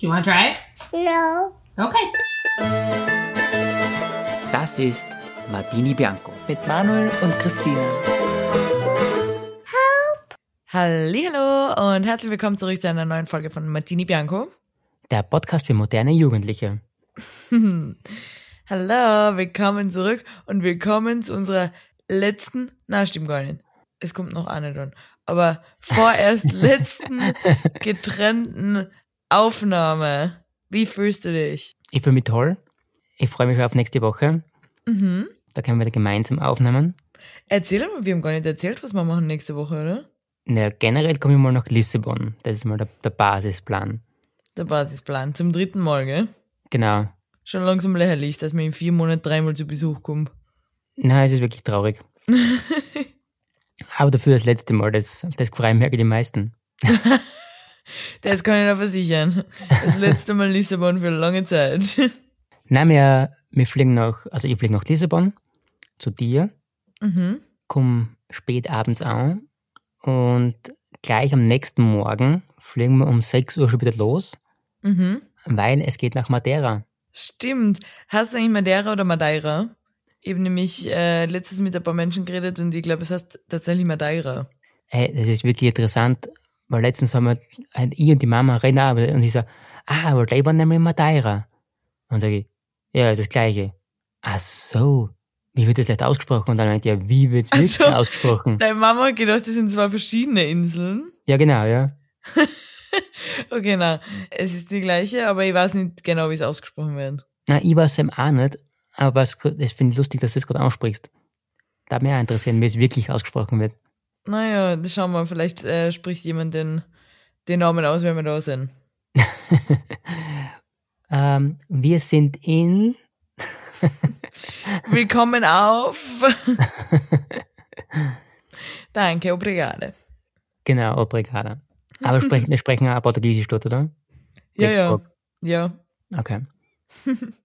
Do you want to try it? No. Okay. Das ist Martini Bianco. mit Manuel und Christine. Hallo und herzlich willkommen zurück zu einer neuen Folge von Martini Bianco. Der Podcast für moderne Jugendliche. Hallo, willkommen zurück und willkommen zu unserer letzten, na stimmt gar nicht, es kommt noch eine dran, aber vorerst letzten getrennten Aufnahme. Wie fühlst du dich? Ich fühle mich toll. Ich freue mich schon auf nächste Woche. Mhm. Da können wir gemeinsam aufnehmen. Erzähl mal, wir haben gar nicht erzählt, was wir machen nächste Woche, oder? Ja, generell komme ich mal nach Lissabon. Das ist mal der, der Basisplan. Der Basisplan zum dritten Mal, gell? Genau. Schon langsam lächerlich, dass man in vier Monaten dreimal zu Besuch kommt. Nein, es ist wirklich traurig. Aber dafür das letzte Mal, das, das freuen mich die meisten. Das kann ich noch versichern. Das letzte Mal Lissabon für eine lange Zeit. Nein, wir, wir fliegen nach, also ich fliege nach Lissabon zu dir, Mhm. komme spät abends an und gleich am nächsten Morgen fliegen wir um 6 Uhr schon wieder los, Mhm. weil es geht nach Madeira. Stimmt. Hast du eigentlich Madeira oder Madeira? Ich habe nämlich äh, letztens mit ein paar Menschen geredet und ich glaube, es heißt tatsächlich Madeira. Hey, das ist wirklich interessant, weil letztens haben wir, ich und die Mama reden auch, und ich so, ah, aber die waren nämlich in Madeira. Und sage ich, ja, ist das Gleiche. Ach so, wie wird das leicht ausgesprochen? Und dann meint ja, wie wird's Ach wirklich so. ausgesprochen? Deine Mama hat gedacht, das sind zwei verschiedene Inseln. Ja, genau, ja. Okay, na, es ist die gleiche, aber ich weiß nicht genau, wie es ausgesprochen wird. Na, ich weiß es auch nicht, aber das finde ich lustig, dass du das gerade aussprichst. Da auch interessieren, wie es wirklich ausgesprochen wird. Naja, das schauen wir, vielleicht äh, spricht jemand den, den Namen aus, wenn wir da sind. Ähm, wir sind in, Willkommen auf. Danke, obrigade. genau, Obrigada. Aber sprechen, wir sprechen auch Portugiesisch dort, oder? Ja, ja. Ja. Okay.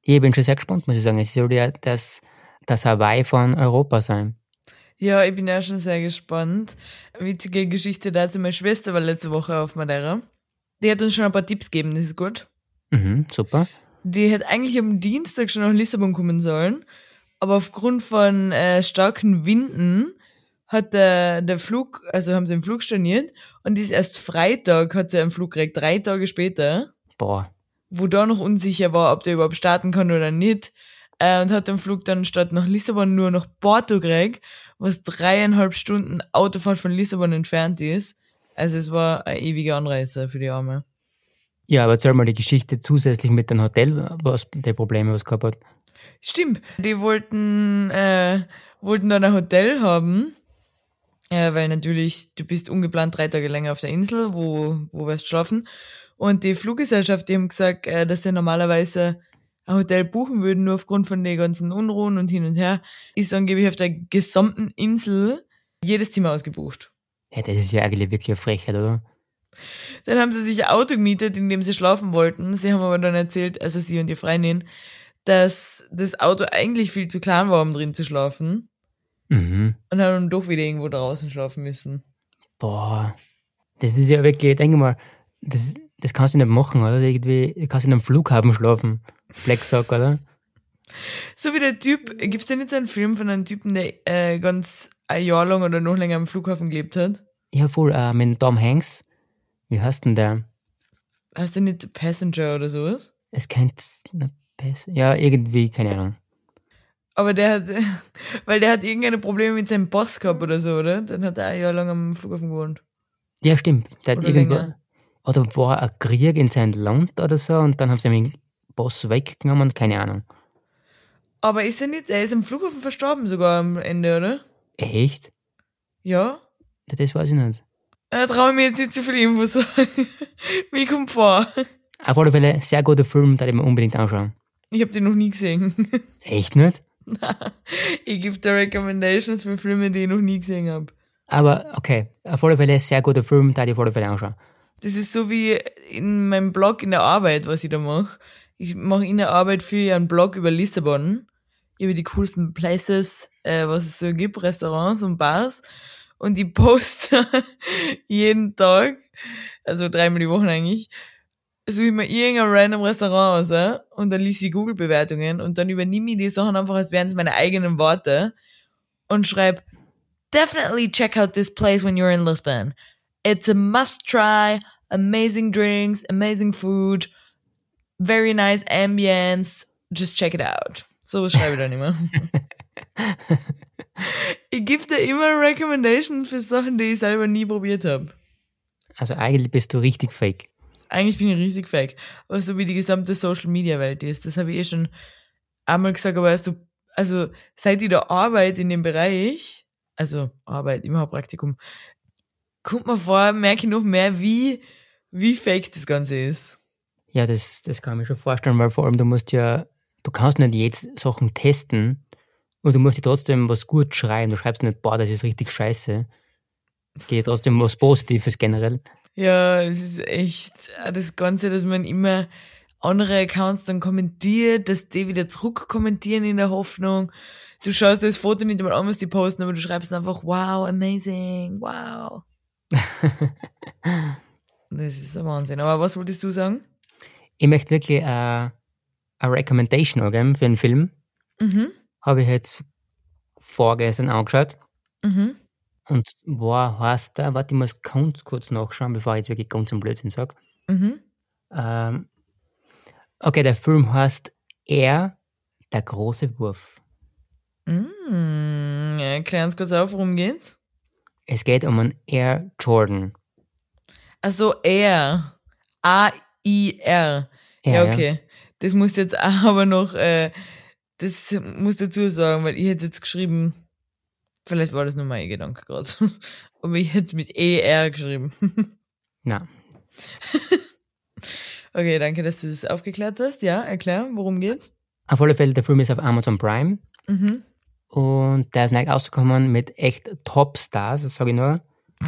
ich bin schon sehr gespannt, muss ich sagen. Es soll ja das, das Hawaii von Europa sein. Ja, ich bin ja schon sehr gespannt. Witzige Geschichte dazu. Meine Schwester war letzte Woche auf Madeira. Die hat uns schon ein paar Tipps gegeben, das ist gut. Mhm, super. Die hätte eigentlich am Dienstag schon nach Lissabon kommen sollen, aber aufgrund von äh, starken Winden hat der, der Flug, also haben sie den Flug storniert und ist erst Freitag hat sie einen Flug gekriegt, drei Tage später, Boah. wo da noch unsicher war, ob der überhaupt starten kann oder nicht. Äh, und hat den Flug dann statt nach Lissabon nur nach Porto gekriegt, was dreieinhalb Stunden Autofahrt von Lissabon entfernt ist. Also es war eine ewige Anreise für die Arme. Ja, aber erzähl mal die Geschichte zusätzlich mit dem Hotel, was die Probleme was gehabt hat. Stimmt, die wollten, äh, wollten dann ein Hotel haben, äh, weil natürlich, du bist ungeplant drei Tage länger auf der Insel, wo, wo wirst schlafen. Und die Fluggesellschaft, die haben gesagt, äh, dass sie normalerweise ein Hotel buchen würden, nur aufgrund von den ganzen Unruhen und hin und her, ist angeblich auf der gesamten Insel jedes Zimmer ausgebucht. Ja, das ist ja eigentlich wirklich eine Frechheit, oder? Dann haben sie sich ein Auto gemietet, in dem sie schlafen wollten. Sie haben aber dann erzählt, also sie und die Freundin, dass das Auto eigentlich viel zu klein war, um drin zu schlafen. Mhm. Und haben dann doch wieder irgendwo draußen schlafen müssen. Boah. Das ist ja wirklich, ich denke mal, das, das kannst du nicht machen, oder? Irgendwie, du kannst in einem Flughafen schlafen. Black Sock, oder? So wie der Typ, gibt's denn jetzt einen Film von einem Typen, der äh, ganz ein Jahr lang oder noch länger am Flughafen gelebt hat? Ja, voll, äh, mit Tom Hanks. Wie heißt denn der? Hast du nicht Passenger oder sowas? Es kennt, besser. Ja, irgendwie, keine Ahnung. Aber der hat, weil der hat irgendeine Probleme mit seinem Boss gehabt oder so, oder? Dann hat er ein Jahr lang am Flughafen gewohnt. Ja, stimmt. Der hat Oder irgendwo, länger. oder war ein Krieg in sein Land oder so und dann haben sie ihn Boss weggenommen, keine Ahnung. Aber ist er nicht, er ist am Flughafen verstorben sogar am Ende, oder? Echt? Ja? Das weiß ich nicht. Da traue ich mir jetzt nicht zu viel Info sagen. Mir kommt vor. Auf alle Fälle, sehr guter Film, da ich mir unbedingt anschauen. Ich habe den noch nie gesehen. Echt nicht? ich gebe da Recommendations für Filme, die ich noch nie gesehen habe. Aber okay, auf alle Fälle, sehr guter Film, da ich auf alle Fälle anschauen. Das ist so wie in meinem Blog in der Arbeit, was ich da mache. Ich mache in der Arbeit für einen Blog über Lissabon, über die coolsten Places, äh, was es so gibt, Restaurants und Bars. Und ich poste jeden Tag, also dreimal die Woche eigentlich, ich mir irgendein random Restaurant aus äh, und dann liest ich Google-Bewertungen und dann übernehme ich die Sachen einfach, als wären es meine eigenen Worte und schreibe, definitely check out this place when you're in Lisbon. It's a must try, amazing drinks, amazing food, very nice ambience, just check it out. So schreibe ich dann immer. ich gebe dir immer Recommendations für Sachen, die ich selber nie probiert habe. Also eigentlich bist du richtig fake. Eigentlich bin ich richtig fake. Aber so wie die gesamte Social Media Welt ist, das habe ich eh schon einmal gesagt, aber also, also seit ich da arbeite in dem Bereich, also Arbeit, immer Praktikum, kommt mir vor, merke ich noch mehr, wie, wie fake das Ganze ist. Ja, das, das kann ich mir schon vorstellen, weil vor allem du musst ja, du kannst nicht jetzt Sachen testen und du musst dir trotzdem was gut schreiben. Du schreibst nicht, boah, das ist richtig scheiße. Es geht trotzdem was Positives generell. Ja, es ist echt das Ganze, dass man immer andere Accounts dann kommentiert, dass die wieder zurück kommentieren in der Hoffnung. Du schaust das Foto nicht einmal an, was die posten, aber du schreibst einfach, wow, amazing, wow. das ist ein Wahnsinn. Aber was wolltest du sagen? Ich möchte wirklich eine Recommendation angeben für einen Film. Mhm. Habe ich jetzt vorgestern angeschaut. Mhm. Und zwar heißt der, warte, ich muss ganz kurz nachschauen, bevor ich jetzt wirklich ganz einen Blödsinn sage. Mhm. Ähm, okay, der Film heißt Er, der große Wurf. Mm, erklär uns kurz auf, worum geht's? Es geht um einen Air Jordan. Also R. A-I-R. Ja, Ja, okay. Das musst du jetzt aber noch, äh, das musst du dazu sagen, weil ich hätte jetzt geschrieben, vielleicht war das nur mein Gedanke gerade, aber ich hätte es mit E-R geschrieben. Na, Okay, danke, dass du das aufgeklärt hast. Ja, erklär, worum geht's? auf alle Fälle, der Film ist auf Amazon Prime. Mhm. Und der ist neu rausgekommen mit echt Top-Stars, das sage ich nur.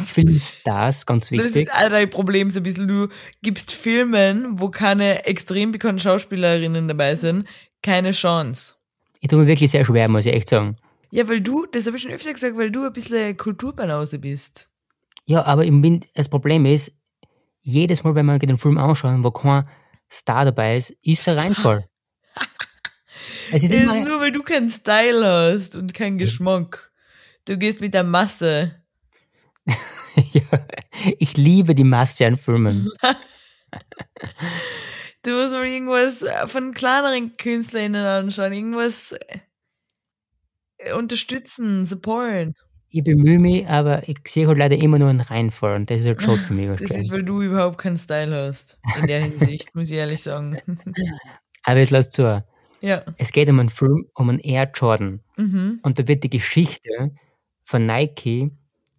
Filmstars, ganz Das wichtig. ist auch dein Problem so ein bisschen. Du gibst Filmen, wo keine extrem bekannten Schauspielerinnen dabei sind, keine Chance. Ich tue mir wirklich sehr schwer, muss ich echt sagen. Ja, weil du, das habe ich schon öfter gesagt, weil du ein bisschen Kulturbanause bist. Ja, aber ich bin, das Problem ist, jedes Mal, wenn wir den Film anschauen, wo kein Star dabei ist, ist er Reinfall. Es ist Das ist immer, nur, weil du keinen Style hast und keinen Geschmack. Du gehst mit der Masse. ja, ich liebe die Masse an Filmen. Du musst mal irgendwas von kleineren KünstlerInnen anschauen, irgendwas äh, unterstützen, supporten. Ich bemühe mich, aber ich sehe halt leider immer nur einen Reinfall und das ist halt schon für mich. Das ist, weil du überhaupt keinen Style hast. In der Hinsicht, muss ich ehrlich sagen. Aber jetzt lass zu. ja. Es geht um einen Film, um einen Air Jordan. Mhm. Und da wird die Geschichte von Nike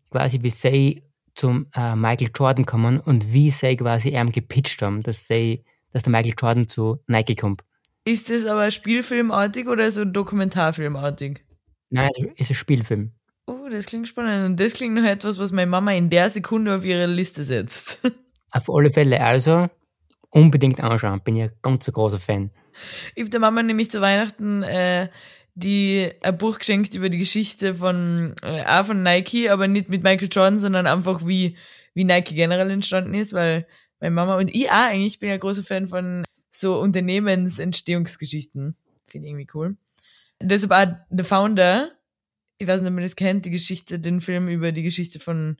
quasi, wie sie zum äh, Michael Jordan kommen und wie sie quasi ihm gepitcht haben, dass sie, dass der Michael Jordan zu Nike kommt. Ist das aber spielfilmartig oder so dokumentarfilmartig? Nein, es ist ein Spielfilm. Oh, das klingt spannend. Und das klingt noch etwas, was meine Mama in der Sekunde auf ihre Liste setzt. Auf alle Fälle also unbedingt anschauen. Bin ja ganz ein großer Fan. Ich habe der Mama nämlich zu Weihnachten äh, die ein Buch geschenkt über die Geschichte von äh, auch von Nike, aber nicht mit Michael Jordan, sondern einfach wie wie Nike generell entstanden ist, weil meine Mama und ich auch eigentlich bin ja großer Fan von so Unternehmensentstehungsgeschichten. Finde ich irgendwie cool. Deshalb auch The Founder, ich weiß nicht, ob man das kennt, die Geschichte, den Film über die Geschichte von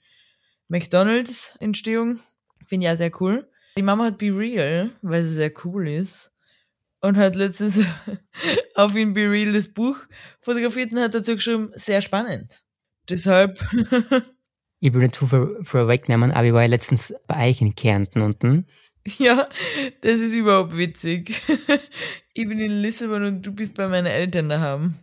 McDonalds Entstehung. Finde ich auch sehr cool. Die Mama hat Be Real, weil sie sehr cool ist. Und hat letztens auf ihn Be Real das Buch fotografiert und hat dazu geschrieben, sehr spannend. Deshalb, Ich will nicht zu viel vorwegnehmen, aber ich war ja letztens bei euch in Kärnten unten. ja, das ist überhaupt witzig. ich bin in Lissabon und du bist bei meinen Eltern daheim.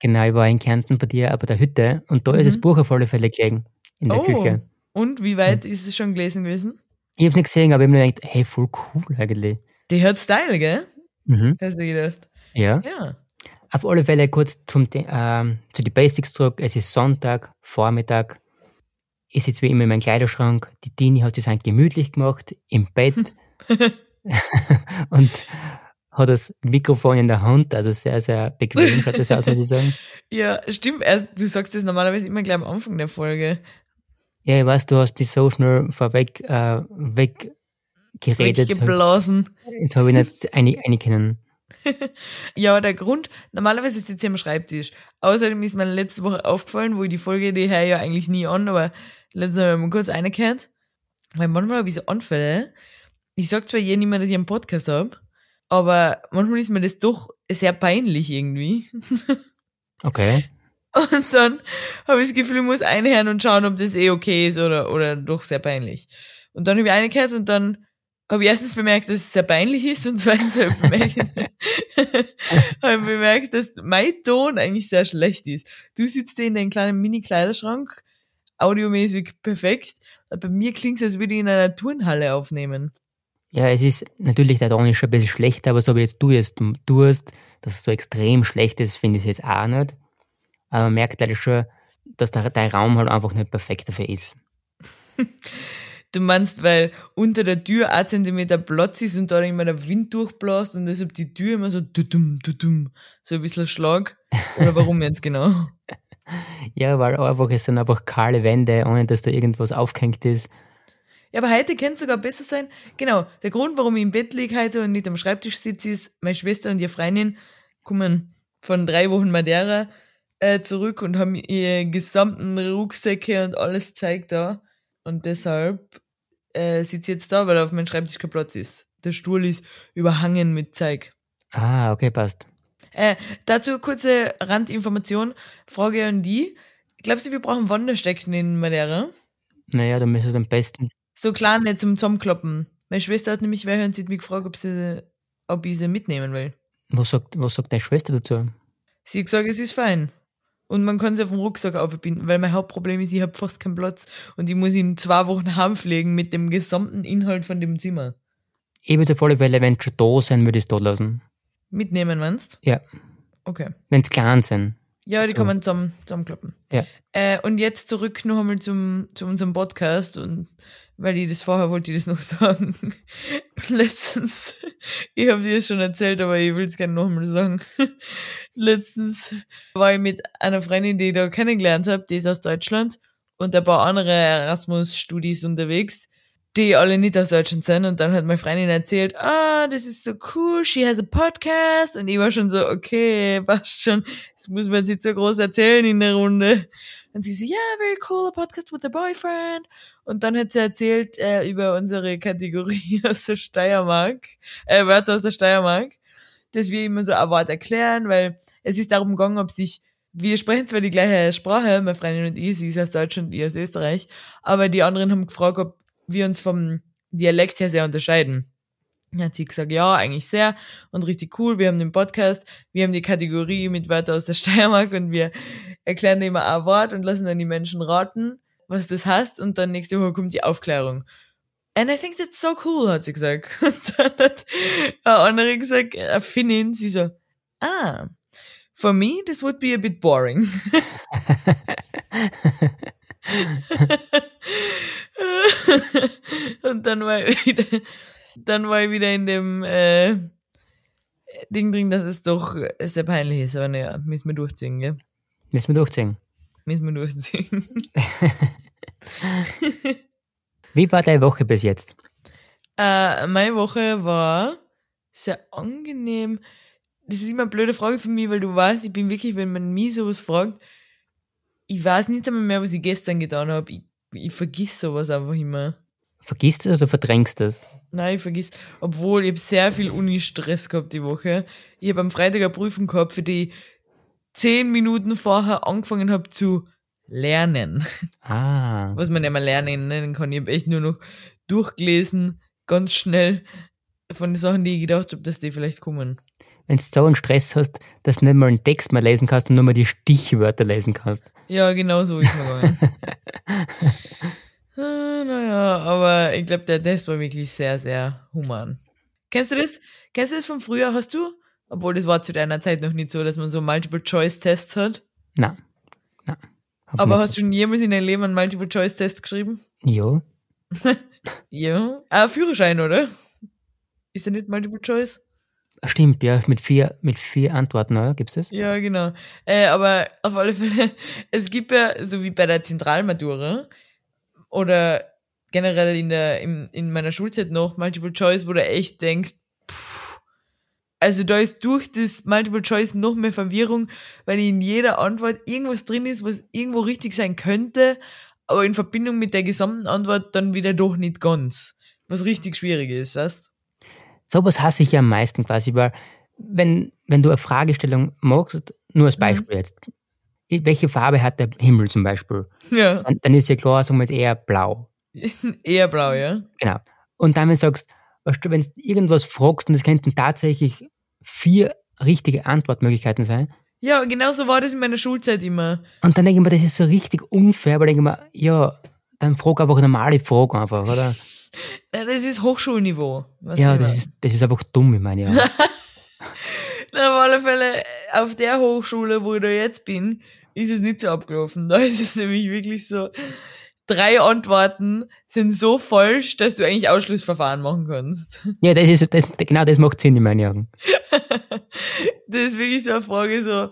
Genau, ich war in Kärnten bei dir, bei der Hütte. Und da ist das Buch auf alle Fälle gelegen. In der oh, Küche. und wie weit ist es schon gelesen gewesen? Ich hab's nicht gesehen, aber ich hab mir gedacht, hey, voll cool eigentlich. Die hat Style, gell? Mhm. Hast du gedacht? Ja. Ja. Auf alle Fälle kurz zum, ähm, zu den Basics zurück. Es ist Sonntag, Vormittag. Ich sitze wie immer in meinem Kleiderschrank. Die Dini hat sich eigentlich gemütlich gemacht, im Bett. und hat das Mikrofon in der Hand, also sehr, sehr bequem schaut das aus, muss ich sagen. Ja, stimmt. Du sagst das normalerweise immer gleich am Anfang der Folge. Ja, ich weiß, du hast mich so schnell vorweg äh, geredet. Jetzt habe geblasen. jetzt hab ich nicht eine, eine kennen. Ja, der Grund, normalerweise sitze ich am Schreibtisch. Außerdem ist mir letzte Woche aufgefallen, wo ich die Folge, die ich ja eigentlich nie an, aber letztes Mal wir kurz reingehört. Weil manchmal habe ich so Anfälle. Ich sag zwar jedem immer, dass ich einen Podcast habe, aber manchmal ist mir das doch sehr peinlich irgendwie. Okay. Und dann habe ich das Gefühl, ich muss einhören und schauen, ob das eh okay ist oder, oder doch sehr peinlich. Und dann habe ich eingehört und dann habe ich erstens bemerkt, dass es sehr peinlich ist und zweitens habe ich bemerkt, habe ich bemerkt, dass mein Ton eigentlich sehr schlecht ist. Du sitzt in deinem kleinen Mini-Kleiderschrank, audiomäßig perfekt. Bei mir klingt es, als würde ich in einer Turnhalle aufnehmen. Ja, es ist natürlich der Ton ist schon ein bisschen schlechter, aber so wie jetzt du es tust, dass es so extrem schlecht ist, finde ich es jetzt auch nicht. Aber man merkt halt schon, dass der, der Raum halt einfach nicht perfekt dafür ist. Du meinst, weil unter der Tür ein Zentimeter Platz ist und da immer der Wind durchbläst und deshalb die Tür immer so tudum, tudum, so ein bisschen Schlag? Oder warum jetzt genau? Ja, weil einfach, es sind einfach kahle Wände, ohne dass da irgendwas aufgehängt ist. Ja, aber heute könnte es sogar besser sein. Genau, der Grund, warum ich im Bett liege heute und nicht am Schreibtisch sitze, ist, meine Schwester und ihre Freundin kommen von drei Wochen Madeira äh, zurück und haben ihre gesamten Rucksäcke und alles Zeug da. Und deshalb äh, sitze ich jetzt da, weil auf meinem Schreibtisch kein Platz ist. Der Stuhl ist überhangen mit Zeug. Ah, okay, passt. Äh, dazu kurze Randinformation. Frage an die. Glaubst du, wir brauchen Wanderstecken in Madeira? Naja, dann müsstest du am besten. So kleine zum Zusammenkloppen. Meine Schwester hat nämlich wer und sie hat mich gefragt, ob, sie, ob ich sie mitnehmen will. Was sagt, was sagt deine Schwester dazu? Sie hat gesagt, es ist fein. Und man kann sie auf dem Rucksack aufbinden, weil mein Hauptproblem ist, ich habe fast keinen Platz und ich muss in zwei Wochen heimfliegen mit dem gesamten Inhalt von dem Zimmer. Eben auf alle Fälle, wenn schon da sind, würde ich es da lassen. Mitnehmen, meinst Ja. Okay. Wenn sie klein sind. Ja, die So. kann man zusammen, zusammenklappen. Ja. Äh, und jetzt zurück noch einmal zum, zu unserem Podcast und weil ich das vorher wollte ich das noch sagen. Letztens, ich habe dir das schon erzählt, aber ich will es gerne noch einmal sagen. Letztens war ich mit einer Freundin, die ich da kennengelernt habe, die ist aus Deutschland und ein paar andere Erasmus-Studis unterwegs, die alle nicht aus Deutschland sind. Und dann hat meine Freundin erzählt, ah, das ist so cool, she has a podcast. Und ich war schon so, okay, passt schon, das muss man nicht so groß erzählen in der Runde. Und sie so, yeah, very cool, a podcast with a boyfriend. Und dann hat sie erzählt äh, über unsere Kategorie aus der Steiermark, äh, Wörter aus der Steiermark, dass wir immer so ein Wort erklären, weil es ist darum gegangen, ob sich, wir sprechen zwar die gleiche Sprache, meine Freundin und ich, sie ist aus Deutschland und ich aus Österreich, aber die anderen haben gefragt, ob wir uns vom Dialekt her sehr unterscheiden. Dann hat sie gesagt, ja, eigentlich sehr und richtig cool. Wir haben den Podcast, wir haben die Kategorie mit Wörter aus der Steiermark und wir erklären immer ein Wort und lassen dann die Menschen raten, was das heißt und dann nächste Woche kommt die Aufklärung. And I think that's so cool, hat sie gesagt. Und dann hat eine andere gesagt, eine Finnin, sie so, ah, for me, this would be a bit boring. und dann war ich wieder, dann war ich wieder in dem äh, Ding drin, dass es doch sehr peinlich ist, aber naja, müssen wir durchziehen, gell? Müssen wir durchziehen. Müssen wir durchziehen. Wie war deine Woche bis jetzt? Äh, meine Woche war sehr angenehm. Das ist immer eine blöde Frage für mich, weil du weißt, ich bin wirklich, wenn man mich sowas fragt, ich weiß nicht einmal mehr, was ich gestern getan habe. Ich, ich vergiss sowas einfach immer. Vergisst du es oder verdrängst du es? Nein, ich vergiss. Obwohl, ich habe sehr viel Uni-Stress gehabt die Woche. Ich habe am Freitag eine Prüfung gehabt, für die zehn Minuten vorher angefangen habe zu lernen. Ah. Was man ja mal lernen nennen kann. Ich habe echt nur noch durchgelesen, ganz schnell, von den Sachen, die ich gedacht habe, dass die vielleicht kommen. Wenn du so einen Stress hast, dass du nicht mal einen Text mehr lesen kannst und nur mal die Stichwörter lesen kannst. Ja, genau so ist mir. Ah, naja, aber ich glaube, der Test war wirklich sehr, sehr human. Kennst du das? Kennst du das von früher? Hast du? Obwohl, das war zu deiner Zeit noch nicht so, dass man so Multiple-Choice-Tests hat. Nein. Nein. Aber hast du schon jemals in deinem Leben einen Multiple-Choice-Test geschrieben? Ja. Ja. Ah, Führerschein, oder? Ist der nicht Multiple-Choice? Stimmt, ja, mit vier, mit vier Antworten, oder? Gibt's das? Ja, genau. Äh, aber auf alle Fälle, es gibt ja, so wie bei der Zentralmatura oder generell in der, in, in meiner Schulzeit noch Multiple Choice, wo du echt denkst, pff, also da ist durch das Multiple Choice noch mehr Verwirrung, weil in jeder Antwort irgendwas drin ist, was irgendwo richtig sein könnte, aber in Verbindung mit der gesamten Antwort dann wieder doch nicht ganz. Was richtig schwierig ist, weißt? Sowas hasse ich ja am meisten quasi, weil wenn, wenn du eine Fragestellung magst, nur als Beispiel jetzt, welche Farbe hat der Himmel zum Beispiel? Ja. Dann, dann ist ja klar, sagen wir jetzt eher blau. Eher blau, ja? Genau. Und dann, wenn du sagst, weißt du, wenn du irgendwas fragst und es könnten tatsächlich vier richtige Antwortmöglichkeiten sein, Ja, genau so war das in meiner Schulzeit immer. und dann denke ich mir, das ist so richtig unfair, weil ich denke mir, ja, dann frag einfach eine normale Frage einfach, oder? Das ist Hochschulniveau. Ja, das ist, das ist einfach dumm, ich meine, ja. Na, auf alle Fälle, auf der Hochschule, wo ich da jetzt bin, ist es nicht so abgelaufen. Da ist es nämlich wirklich so, drei Antworten sind so falsch, dass du eigentlich Ausschlussverfahren machen kannst. Ja, das ist, das, genau das macht Sinn in meinen Augen. Das ist wirklich so eine Frage so,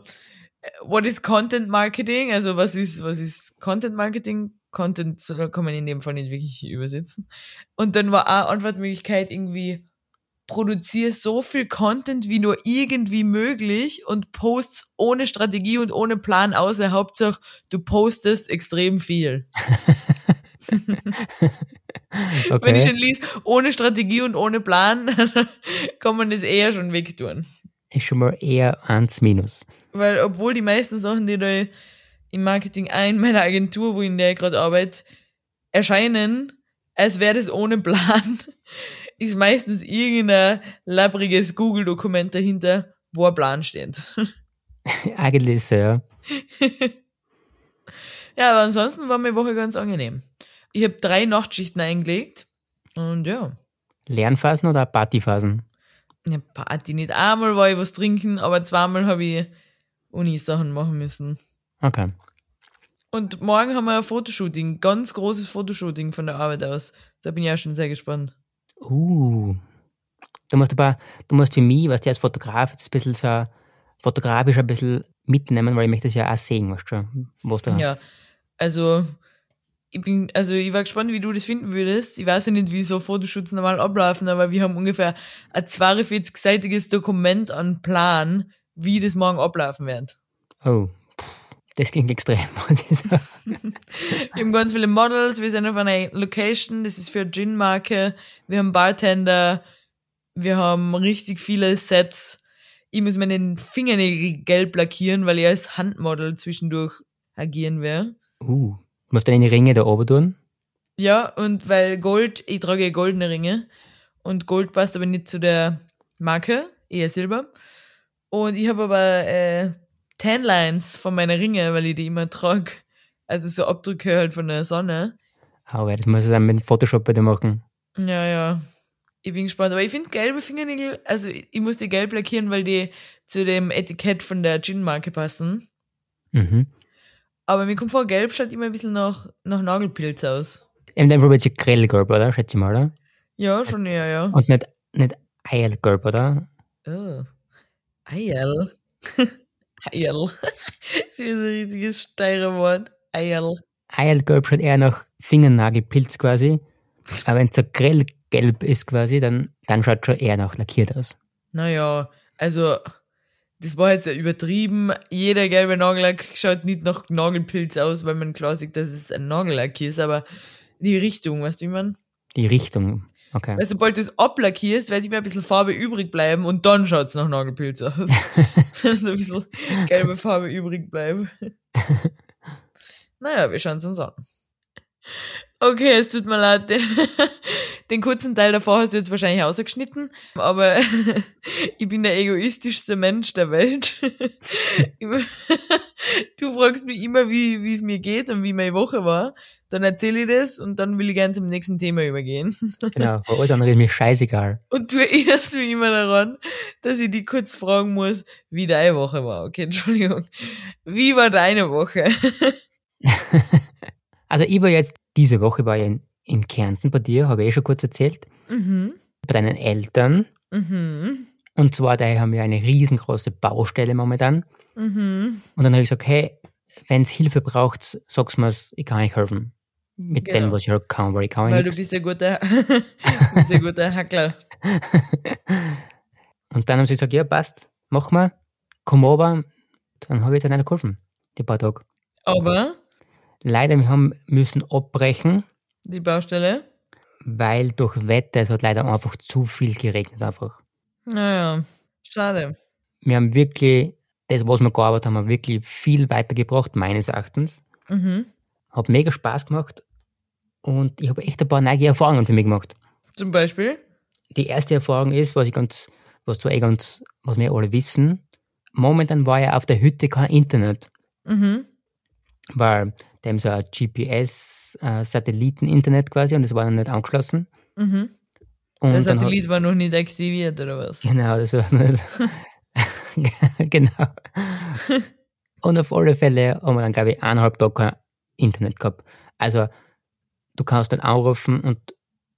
äh, what is Content Marketing? Also was ist, was ist Content Marketing? Content kann man in dem Fall nicht wirklich übersetzen. Und dann war auch Antwortmöglichkeit irgendwie, produziere so viel Content wie nur irgendwie möglich und posts ohne Strategie und ohne Plan außer Hauptsache du postest extrem viel. Wenn ich Okay. schon liest, ohne Strategie und ohne Plan, kann man das eher schon wegtun. Ist schon mal eher eins minus. Weil obwohl die meisten Sachen, die da im Marketing ein meiner Agentur, wo ich in der ich gerade arbeite, erscheinen, als wäre das ohne Plan, ist meistens irgendein labbriges Google-Dokument dahinter, wo ein Plan steht. Eigentlich so, ja. Ja, aber ansonsten war meine Woche ganz angenehm. Ich habe drei Nachtschichten eingelegt und ja, Lernphasen oder Partyphasen? ja, Party nicht. Einmal war ich was trinken, aber zweimal habe ich Uni-Sachen machen müssen. Okay. Und morgen haben wir ein Fotoshooting, ganz großes Fotoshooting von der Arbeit aus. Da bin ich auch schon sehr gespannt. Uh. Du musst aber, du musst für mich, was du als Fotograf jetzt ein bisschen so fotografisch ein bisschen mitnehmen, weil ich möchte das ja auch sehen, weißt du, was du Ja, also ich bin, also ich war gespannt, wie du das finden würdest. Ich weiß ja nicht, wie so Fotoshoots normal ablaufen, aber wir haben ungefähr ein 42-seitiges Dokument an Plan, wie das morgen ablaufen wird. Oh. Das klingt extrem, muss ich sagen. Wir haben ganz viele Models, wir sind auf einer Location, das ist für eine Gin-Marke, wir haben Bartender, wir haben richtig viele Sets. Ich muss meinen Fingernägel gelb lackieren, weil ich als Handmodel zwischendurch agieren werde. Uh. Musst du deine Ringe da oben tun? Ja, und weil Gold, ich trage goldene Ringe und Gold passt aber nicht zu der Marke, eher Silber. Und ich habe aber äh, Tanlines von meiner Ringe, weil ich die immer trage. Also so Abdrücke halt von der Sonne. Aber das muss ich dann mit dem Photoshop dir machen. Ja, ja. Ich bin gespannt. Aber ich finde gelbe Fingernägel, also ich ich muss die gelb lackieren, weil die zu dem Etikett von der Gin-Marke passen. Mhm. Aber mir kommt vor, gelb schaut immer ein bisschen nach, nach Nagelpilz aus. Dem Fall wird sie grellgelb, oder? Schätze ich mal, oder? Ja, schon eher, ja. Und nicht, nicht eiergelb, oder? Oh. Eierl. Eierl. Das ist ein richtiges steirer Wort. Eierl. Eiergelb schaut eher nach Fingernagelpilz quasi. Aber wenn es so grellgelb ist quasi, dann, dann schaut schon eher nach lackiert aus. Naja, also, das war jetzt ja übertrieben. Jeder gelbe Nagellack schaut nicht nach Nagelpilz aus, weil man klar sieht, dass es ein Nagellack ist, aber die Richtung, weißt du, wie man? Die Richtung. Okay. Weil sobald du es ablackierst, wird immer ein bisschen Farbe übrig bleiben und dann schaut's nach Nagelpilz aus. Wenn so ein bisschen gelbe Farbe übrig bleibt. naja, wir schauen es uns an. Okay, es tut mir leid. Den, den kurzen Teil davor hast du jetzt wahrscheinlich ausgeschnitten, aber ich bin der egoistischste Mensch der Welt. Du fragst mich immer, wie es mir geht und wie meine Woche war. Dann erzähle ich das und dann will ich gerne zum nächsten Thema übergehen. Genau. Aber alles andere ist mir scheißegal. Und du erinnerst mich immer daran, dass ich dich kurz fragen muss, wie deine Woche war. Okay, Entschuldigung. Wie war deine Woche? Also ich war jetzt, diese Woche war ich in, in Kärnten bei dir, habe ich eh schon kurz erzählt. Mhm. Bei deinen Eltern. Mhm. Und zwar, da haben wir eine riesengroße Baustelle momentan. Mhm. Und dann habe ich gesagt, hey, wenn es Hilfe braucht, sag's mir's, ich kann euch helfen. Mit Genau. dem, was ich halt kann, weil ich kann Weil du nichts. bist ein guter, bist ein guter Hackler. Und dann haben sie gesagt, ja, passt, mach mal, komm runter. Dann habe ich jetzt nicht geholfen, die paar Tage. Aber Leider, wir haben müssen abbrechen, die Baustelle, weil durch Wetter, es hat leider einfach zu viel geregnet einfach. naja, schade. Wir haben wirklich, das, was wir gearbeitet haben, haben wirklich viel weitergebracht, meines Erachtens. Mhm. Hat mega Spaß gemacht und ich habe echt ein paar neue Erfahrungen für mich gemacht. Zum Beispiel? Die erste Erfahrung ist, was ich ganz, was zwar eh ganz, was wir alle wissen, momentan war ja auf der Hütte kein Internet, Mhm. weil dem so ein GPS-Satelliten-Internet quasi und das war noch nicht angeschlossen. Mhm. Und Der dann hat- Satellit war noch nicht aktiviert, oder was? Genau, das war nicht. genau. Und auf alle Fälle haben wir dann, glaube ich, eineinhalb Tage kein Internet gehabt. Also, du kannst dann anrufen und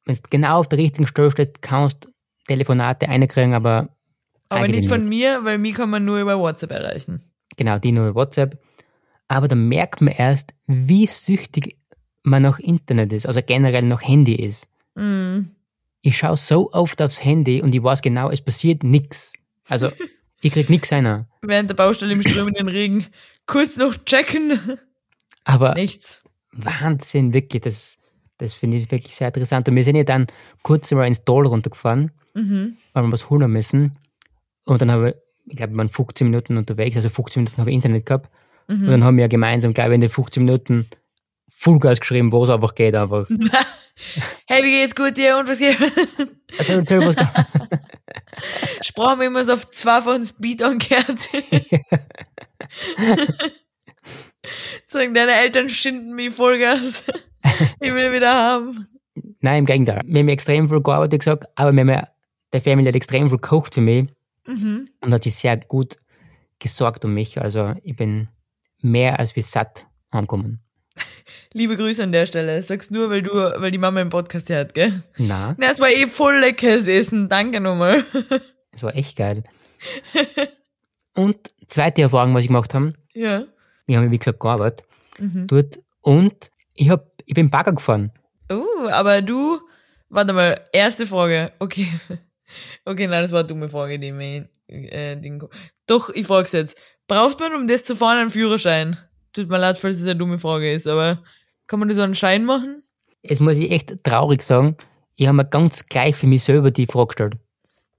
wenn du genau auf der richtigen Stelle stehst, kannst du Telefonate einkriegen, aber Aber nicht von mir, weil mich kann man nur über WhatsApp erreichen. Genau, die nur WhatsApp. Aber da merkt man erst, wie süchtig man nach Internet ist, also generell nach Handy ist. Mhm. Ich schaue so oft aufs Handy und ich weiß genau, es passiert nichts. Also, ich krieg nichts einer. Während der Baustelle im strömenden Regen kurz noch checken. Aber Nichts. Wahnsinn, wirklich, das, das finde ich wirklich sehr interessant. Und wir sind ja dann kurz mal ins Tal runtergefahren, Mhm. weil wir was holen müssen. Und dann habe ich, ich glaube, wir waren 15 Minuten unterwegs, also 15 Minuten habe ich Internet gehabt. Und dann haben wir gemeinsam, glaube ich, in den 15 Minuten Vollgas geschrieben, wo es einfach geht, einfach. Hey, wie geht's gut dir und was geht? Erzähl, erzähl was. Sprachen wir immer so auf zweifachen Speed angehört. Sagen, deine Eltern schinden mich Vollgas. Ich will wieder haben. Nein, im Gegenteil. Wir haben extrem viel gearbeitet, gesagt, aber wir haben der Family hat extrem viel gekocht für mich Mhm. und hat sich sehr gut gesorgt um mich. Also ich bin mehr als wie satt angekommen. Liebe Grüße an der Stelle. Sag's nur, weil du, weil die Mama im Podcast hört, gell? Na, Na, es war eh voll leckeres Essen. Danke nochmal. das war echt geil. und zweite Erfahrung, was ich gemacht habe, Ja. Wir haben, wie gesagt, gearbeitet Mhm. dort und ich, hab, ich bin Bagger gefahren. Uh, aber du, warte mal, erste Frage. Okay. Okay, nein, das war eine dumme Frage, die mir, äh, Ding. Doch, ich frag's jetzt. Braucht man, um das zu fahren, einen Führerschein? Tut mir leid, falls es eine dumme Frage ist, aber kann man da so einen Schein machen? Jetzt muss ich echt traurig sagen, ich habe mir ganz gleich für mich selber die Frage gestellt.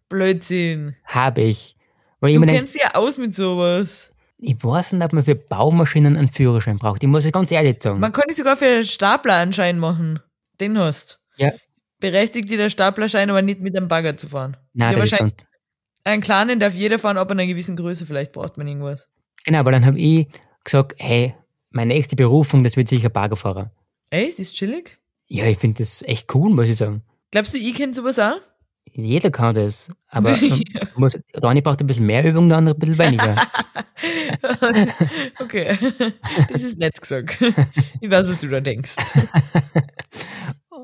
Blödsinn. Habe ich. Weil ich Du mir kennst dich ja aus mit sowas. Ich weiß nicht, ob man für Baumaschinen einen Führerschein braucht. Ich muss es ganz ehrlich sagen. Man kann dich sogar für Stapler einen Schein machen. Den hast. ja, Berechtigt dir der Staplerschein aber nicht mit einem Bagger zu fahren. nein, das ist wahrscheinlich- dann, Einen kleinen darf jeder fahren, ab einer gewissen Größe. Vielleicht braucht man irgendwas. Genau, aber dann habe ich gesagt, hey, meine nächste Berufung, das wird sicher Baggerfahrer. Ey, es ist chillig. Ja, ich finde das echt cool, muss ich sagen. Glaubst du, ich kenn sowas auch? Jeder kann das. Aber Ja. muss, der eine braucht ein bisschen mehr Übung, der andere ein bisschen weniger. okay, das ist nett gesagt. Ich weiß, was du da denkst.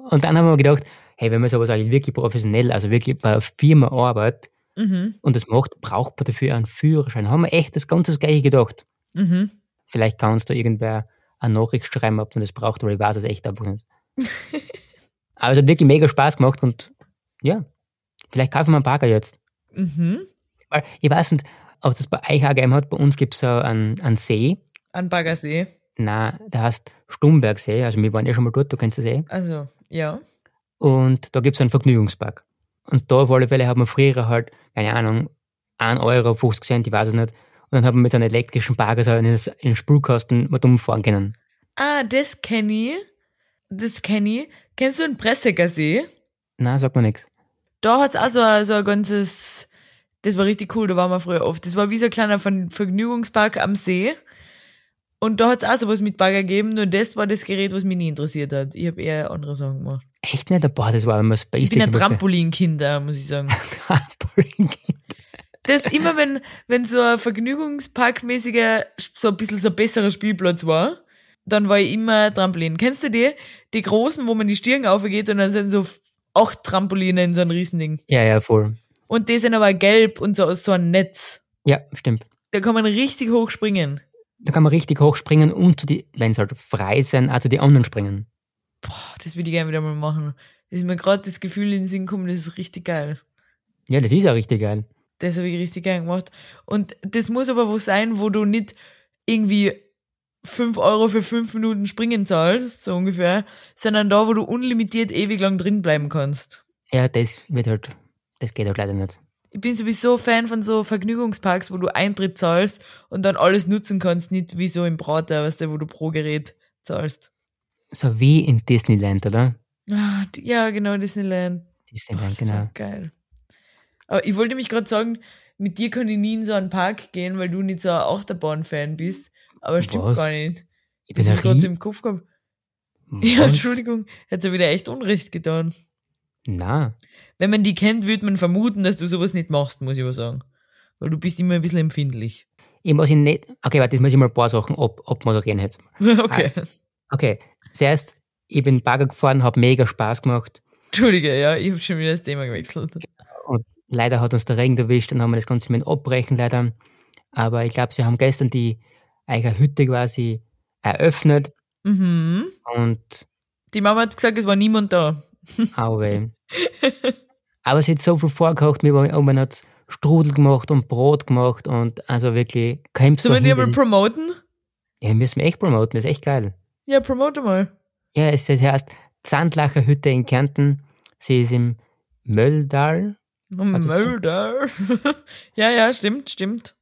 Und dann haben wir gedacht, hey, wenn man sowas eigentlich wirklich professionell, also wirklich bei einer Firma arbeitet Mhm, und das macht, braucht man dafür einen Führerschein. Haben wir echt das ganze das Gleiche gedacht. mhm. Vielleicht kannst du irgendwer eine Nachricht schreiben, ob man das braucht, aber ich weiß es echt einfach nicht. aber es hat wirklich mega Spaß gemacht und ja, vielleicht kaufen wir einen Bagger jetzt. Mhm. Weil ich weiß nicht, ob es das bei euch auch gegeben hat. Bei uns gibt es so einen, einen See. An Baggersee. Na, der heißt Stumbergsee. Also wir waren ja schon mal dort, du kennst den See. Also, ja. Und da gibt es einen Vergnügungspark. Und da auf alle Fälle haben wir früher halt, keine Ahnung, 1 Euro, 50 Cent, ich weiß es nicht. Und dann haben wir mit so einem elektrischen Bagger so in den in den Spülkasten mal umfahren können. Ah, das kenn ich. Das kenn ich. Kennst du den Pressecker See? Na, sagt man nichts. Da hat's auch so ein, so ein ganzes, das war richtig cool, da waren wir früher oft. Das war wie so ein kleiner Ver- Vergnügungspark am See. Und da hat's auch sowas mit Bagger gegeben, nur das war das Gerät, was mich nie interessiert hat. Ich habe eher andere Sachen gemacht. Echt nicht? Boah, das war immer Ich Space bin ein Trampolinkind, muss ich sagen. Trampolin. Das immer, wenn, wenn so ein Vergnügungsparkmäßiger, so ein bisschen so ein besserer Spielplatz war, dann war ich immer Trampolin. Kennst du die? Die großen, wo man die Stirn aufgeht und dann sind so acht Trampoline in so einem Riesending. Ja, ja, voll. Und die sind aber gelb und so aus so ein Netz. Ja, stimmt. Da kann man richtig hoch springen. Da kann man richtig hoch springen und zu die, wenn es halt frei sind, auch zu die anderen springen. Boah, das würde ich gerne wieder mal machen. Das ist mir gerade das Gefühl in den Sinn gekommen, das ist richtig geil. Ja, das ist ja richtig geil. Das habe ich richtig gern gemacht. Und das muss aber wo sein, wo du nicht irgendwie 5 Euro für 5 Minuten springen zahlst, so ungefähr, sondern da, wo du unlimitiert ewig lang drin bleiben kannst. Ja, das wird halt, das geht halt leider nicht. Ich bin sowieso Fan von so Vergnügungsparks, wo du Eintritt zahlst und dann alles nutzen kannst, nicht wie so im Prater, weißt du, wo du pro Gerät zahlst. So wie in Disneyland, oder? Ah, ja, genau, Disneyland. Disneyland, war genau. geil. Aber ich wollte mich gerade sagen, mit dir kann ich nie in so einen Park gehen, weil du nicht so ein Achterbahn-Fan bist. Aber stimmt Was? gar nicht. Ich bin Das Rie im Kopf gehabt. Ja? Entschuldigung. Hätte ja wieder echt Unrecht getan. Na, Wenn man die kennt, würde man vermuten, dass du sowas nicht machst, muss ich aber sagen. Weil du bist immer ein bisschen empfindlich. ich muss ihn nicht, okay, warte, jetzt muss ich mal ein paar Sachen ab, abmoderieren jetzt. okay. Okay, zuerst, ich bin Bagger gefahren, hab mega Spaß gemacht. Entschuldige, ja, ich habe schon wieder das Thema gewechselt. Und leider hat uns der Regen erwischt, dann haben wir das Ganze mit abbrechen leider. Aber ich glaube, sie haben gestern die eigene Hütte quasi eröffnet Mhm. und Die Mama hat gesagt, es war niemand da. Auwe. Aber sie hat so viel vorgekocht, und man hat Strudel gemacht und Brot gemacht und also wirklich kein Sollen wir die mal promoten? Ja, müssen wir echt promoten, das ist echt geil. Ja, promote mal. Ja, es das heißt Zandlacher Hütte in Kärnten. Sie ist im Mölltal, Also so- Mörder. ja, ja, stimmt, stimmt.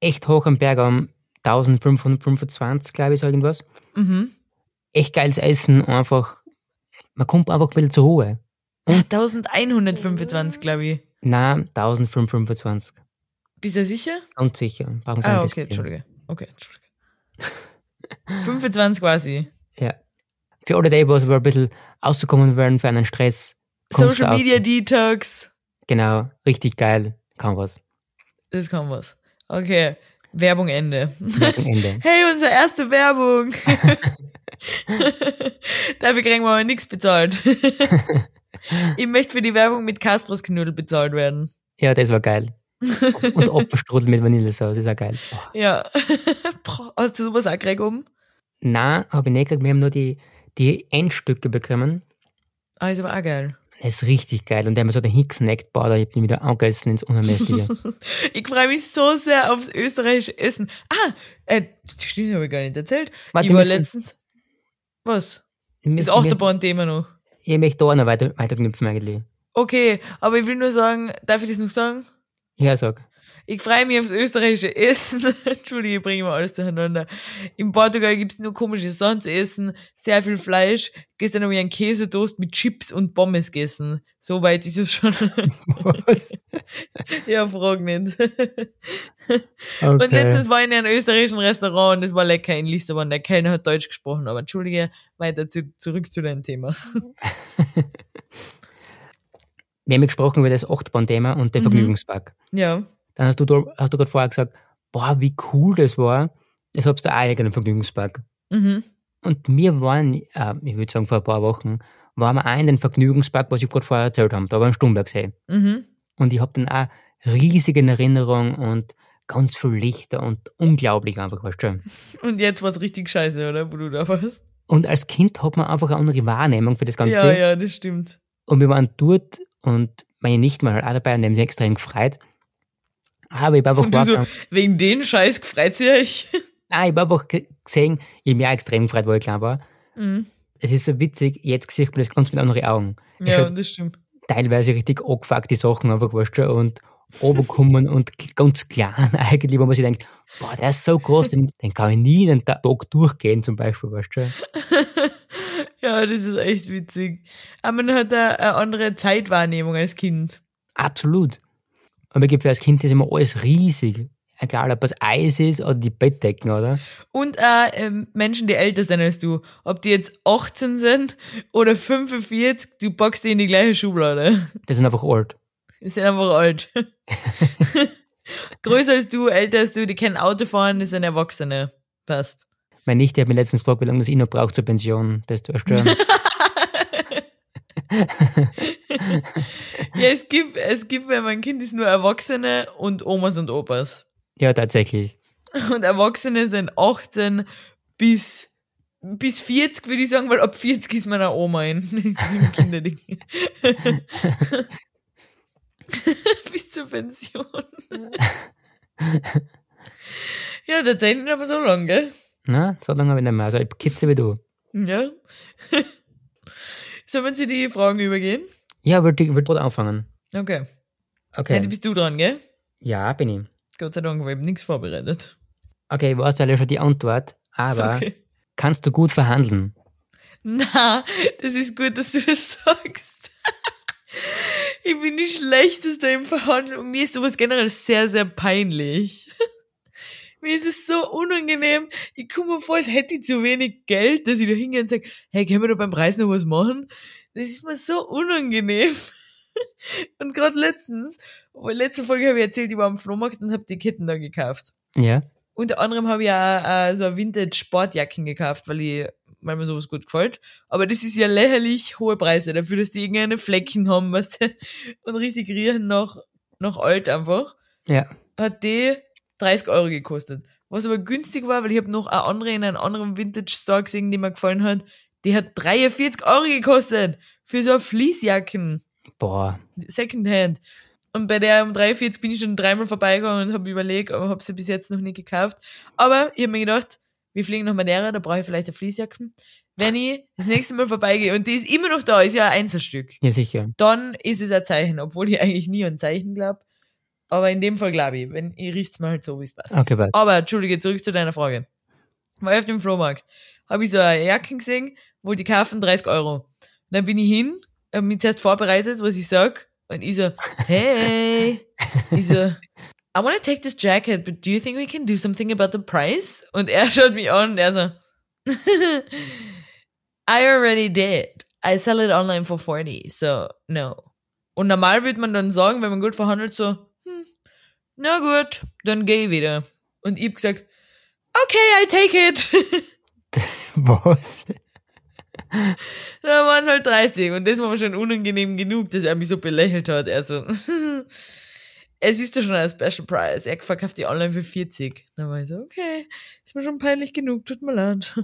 echt hoch am Berg um 1525, glaube ich, so irgendwas. Mhm. Echt geiles Essen, einfach, man kommt einfach ein bisschen zur Ruhe. 1125, glaube ich. Nein, 1525, Bist du sicher? ganz sicher. Wir Ah, okay. Entschuldige. Okay, Entschuldige. 25 quasi. Ja. Für alle die, was aber ein bisschen auszukommen werden für einen Stress. Social auf- Media Detox. Genau, richtig geil, kann was. Das kann was. Okay, Werbung Ende. Ende. Hey, unsere erste Werbung. Dafür kriegen wir aber nichts bezahlt. ich möchte für die Werbung mit Kaspers Knödel bezahlt werden. Ja, das war geil. Und Apfelstrudel mit Vanillesauce, ist auch geil. Boah. Ja. Hast du sowas auch gekriegt oben? Nein, habe ich nicht gekriegt. Wir haben nur die, die Endstücke bekommen. Ah, ist aber auch geil. Das ist richtig geil. Und der haben wir so den Hicksnackt boah, da hab ich ihn wieder angegessen ins Unermessliche. Ich freue mich so sehr aufs österreichische Essen. Ah, äh, das stimmt, habe ich gar nicht erzählt. Warte, ich war letztens. Was? Wir Das müssen- Achterbahn-Thema noch. Ich möchte da auch noch weiter, weiterknüpfen eigentlich. Okay, aber ich will nur sagen, darf ich das noch sagen? Ja, sag. Ich freue mich aufs österreichische Essen. Entschuldige, ich bringe mal alles durcheinander. In Portugal gibt's nur komische Sachen zu essen, sehr viel Fleisch. Gestern habe ich einen Käsetoast mit Chips und Pommes gegessen. So weit ist es schon. Was? ja, frag nicht. Okay. Und letztens war ich in einem österreichischen Restaurant und es war lecker in Lissabon. Der Kellner hat Deutsch gesprochen, aber entschuldige, weiter zu, zurück zu deinem Thema. wir haben gesprochen über das Achterbahn-Thema und Mhm. den Vergnügungspark. Ja. Dann hast du, hast du gerade vorher gesagt, boah, wie cool das war. Hab's da auch einen Vergnügungspark. Mhm. Und wir waren, äh, ich würde sagen vor ein paar Wochen, waren wir auch in den Vergnügungspark, was ich gerade vorher erzählt habe. Da war ein Stumbergsee. Mhm. Und ich habe dann auch riesig in Erinnerung und ganz viel Lichter und unglaublich einfach, weißt du. Und jetzt war's richtig scheiße, oder? Wo du da warst. Und als Kind hat man einfach eine andere Wahrnehmung für das Ganze. Ja, ja, das stimmt. Und wir waren dort und meine Nichten waren halt auch dabei und haben sich extrem gefreut. Aber ich habe Und du so, wegen den Scheiß gefreut euch? nein, ich habe einfach ge- gesehen, ich habe mich auch extrem gefreut, weil ich klein war. Mhm. Es ist so witzig, jetzt sehe ich mir das ganz mit anderen Augen. Ich Ja, das stimmt. teilweise richtig angefuckt, die Sachen einfach, weißt du, und runterkommen und ganz klein eigentlich, wo man sich denkt, boah, der ist so groß, den, den kann ich nie einen Tag durchgehen, zum Beispiel, weißt du. Ja, das ist echt witzig. Aber man hat da eine andere Zeitwahrnehmung als Kind. Absolut. Aber ich glaube, für als Kind ist immer alles riesig. Egal, ob es Eis ist oder die Bettdecken, oder? Und auch ähm, Menschen, die älter sind als du. Ob die jetzt 18 sind oder 45, du packst die in die gleiche Schublade. Das sind einfach alt. Die sind einfach alt. Größer als du, älter als du, die kennen Auto fahren, die sind Erwachsene. Passt. Meine Nichte hat mir letztens gefragt, wie lange das ich noch brauche zur Pension. Das ist stören. Ja, es gibt, es gibt, wenn mein Kind ist, nur Erwachsene und Omas und Opas. ja, tatsächlich. Und Erwachsene sind 18 bis bis 40 würde ich sagen, weil ab 40 ist meine Oma in, im Kinderding. bis zur Pension. ja, der Zeit nicht aber so lang, gell? Na, so lange habe ich nicht mehr. Also ich kitze wie du. Ja. Sollen wir zu die Fragen übergehen? Ja, würde ich würd anfangen. Okay. Okay. Heute bist du dran, gell? Ja, bin ich. Gott sei Dank, ich hab nichts vorbereitet. Okay, ich weiß ja schon die Antwort, aber Okay. kannst du gut verhandeln? Na, das ist gut, dass du das sagst. Ich bin die Schlechteste im Verhandeln und mir ist sowas generell sehr, sehr peinlich. Mir ist es so unangenehm. Ich komme mir vor, als hätte ich zu wenig Geld, dass ich da hingehe und sage, hey, können wir da beim Preis noch was machen? Das ist mir so unangenehm. Und gerade letztens, weil letzte Folge habe ich erzählt, ich war am Flohmarkt und habe die Ketten da gekauft. Ja. Unter anderem habe ich auch äh, so eine Vintage-Sportjacken gekauft, weil ich, weil mir sowas gut gefällt. Aber das ist ja lächerlich hohe Preise dafür, dass die irgendeine Flecken haben, weißt du, und richtig riechen nach, nach alt einfach. Ja. Hat die 30 Euro gekostet. Was aber günstig war, weil ich habe noch eine andere in einem anderen Vintage-Store gesehen, die mir gefallen hat. Die hat 43 Euro gekostet. Für so eine Fließjacken. Boah. Secondhand. Und bei der um 43 bin ich schon dreimal vorbeigegangen und habe überlegt, aber habe sie bis jetzt noch nie gekauft. Aber ich habe mir gedacht, wir fliegen nach Madeira, da brauche ich vielleicht eine Fließjacke. Wenn ich das nächste Mal vorbeigehe und die ist immer noch da, ist ja ein Einzelstück, Ja, sicher. dann ist es ein Zeichen, obwohl ich eigentlich nie an Zeichen glaube. Aber in dem Fall glaube ich, wenn ich riecht's mal halt so, wie es passt. Okay, passt. Aber entschuldige, zurück zu deiner Frage. War ich auf dem Flohmarkt, habe ich so eine Jacke gesehen, wo die kaufen 30 Euro. Dann bin ich hin, habe mich zuerst vorbereitet, was ich sag, und ich so, hey, ich so, I wanna take this jacket, but do you think we can do something about the price? Und er schaut mich an und er so, I already did. I sell it online for 40, so no. Und normal würde man dann sagen, wenn man gut verhandelt, so, na gut, dann geh ich wieder. Und ich hab gesagt, okay, I'll take it. Was? Dann waren es halt 30 und das war mir schon unangenehm genug, dass er mich so belächelt hat. Also, es ist ja schon ein Special Price. Er verkauft die online für 40. Dann war ich so, okay, ist mir schon peinlich genug, tut mir leid.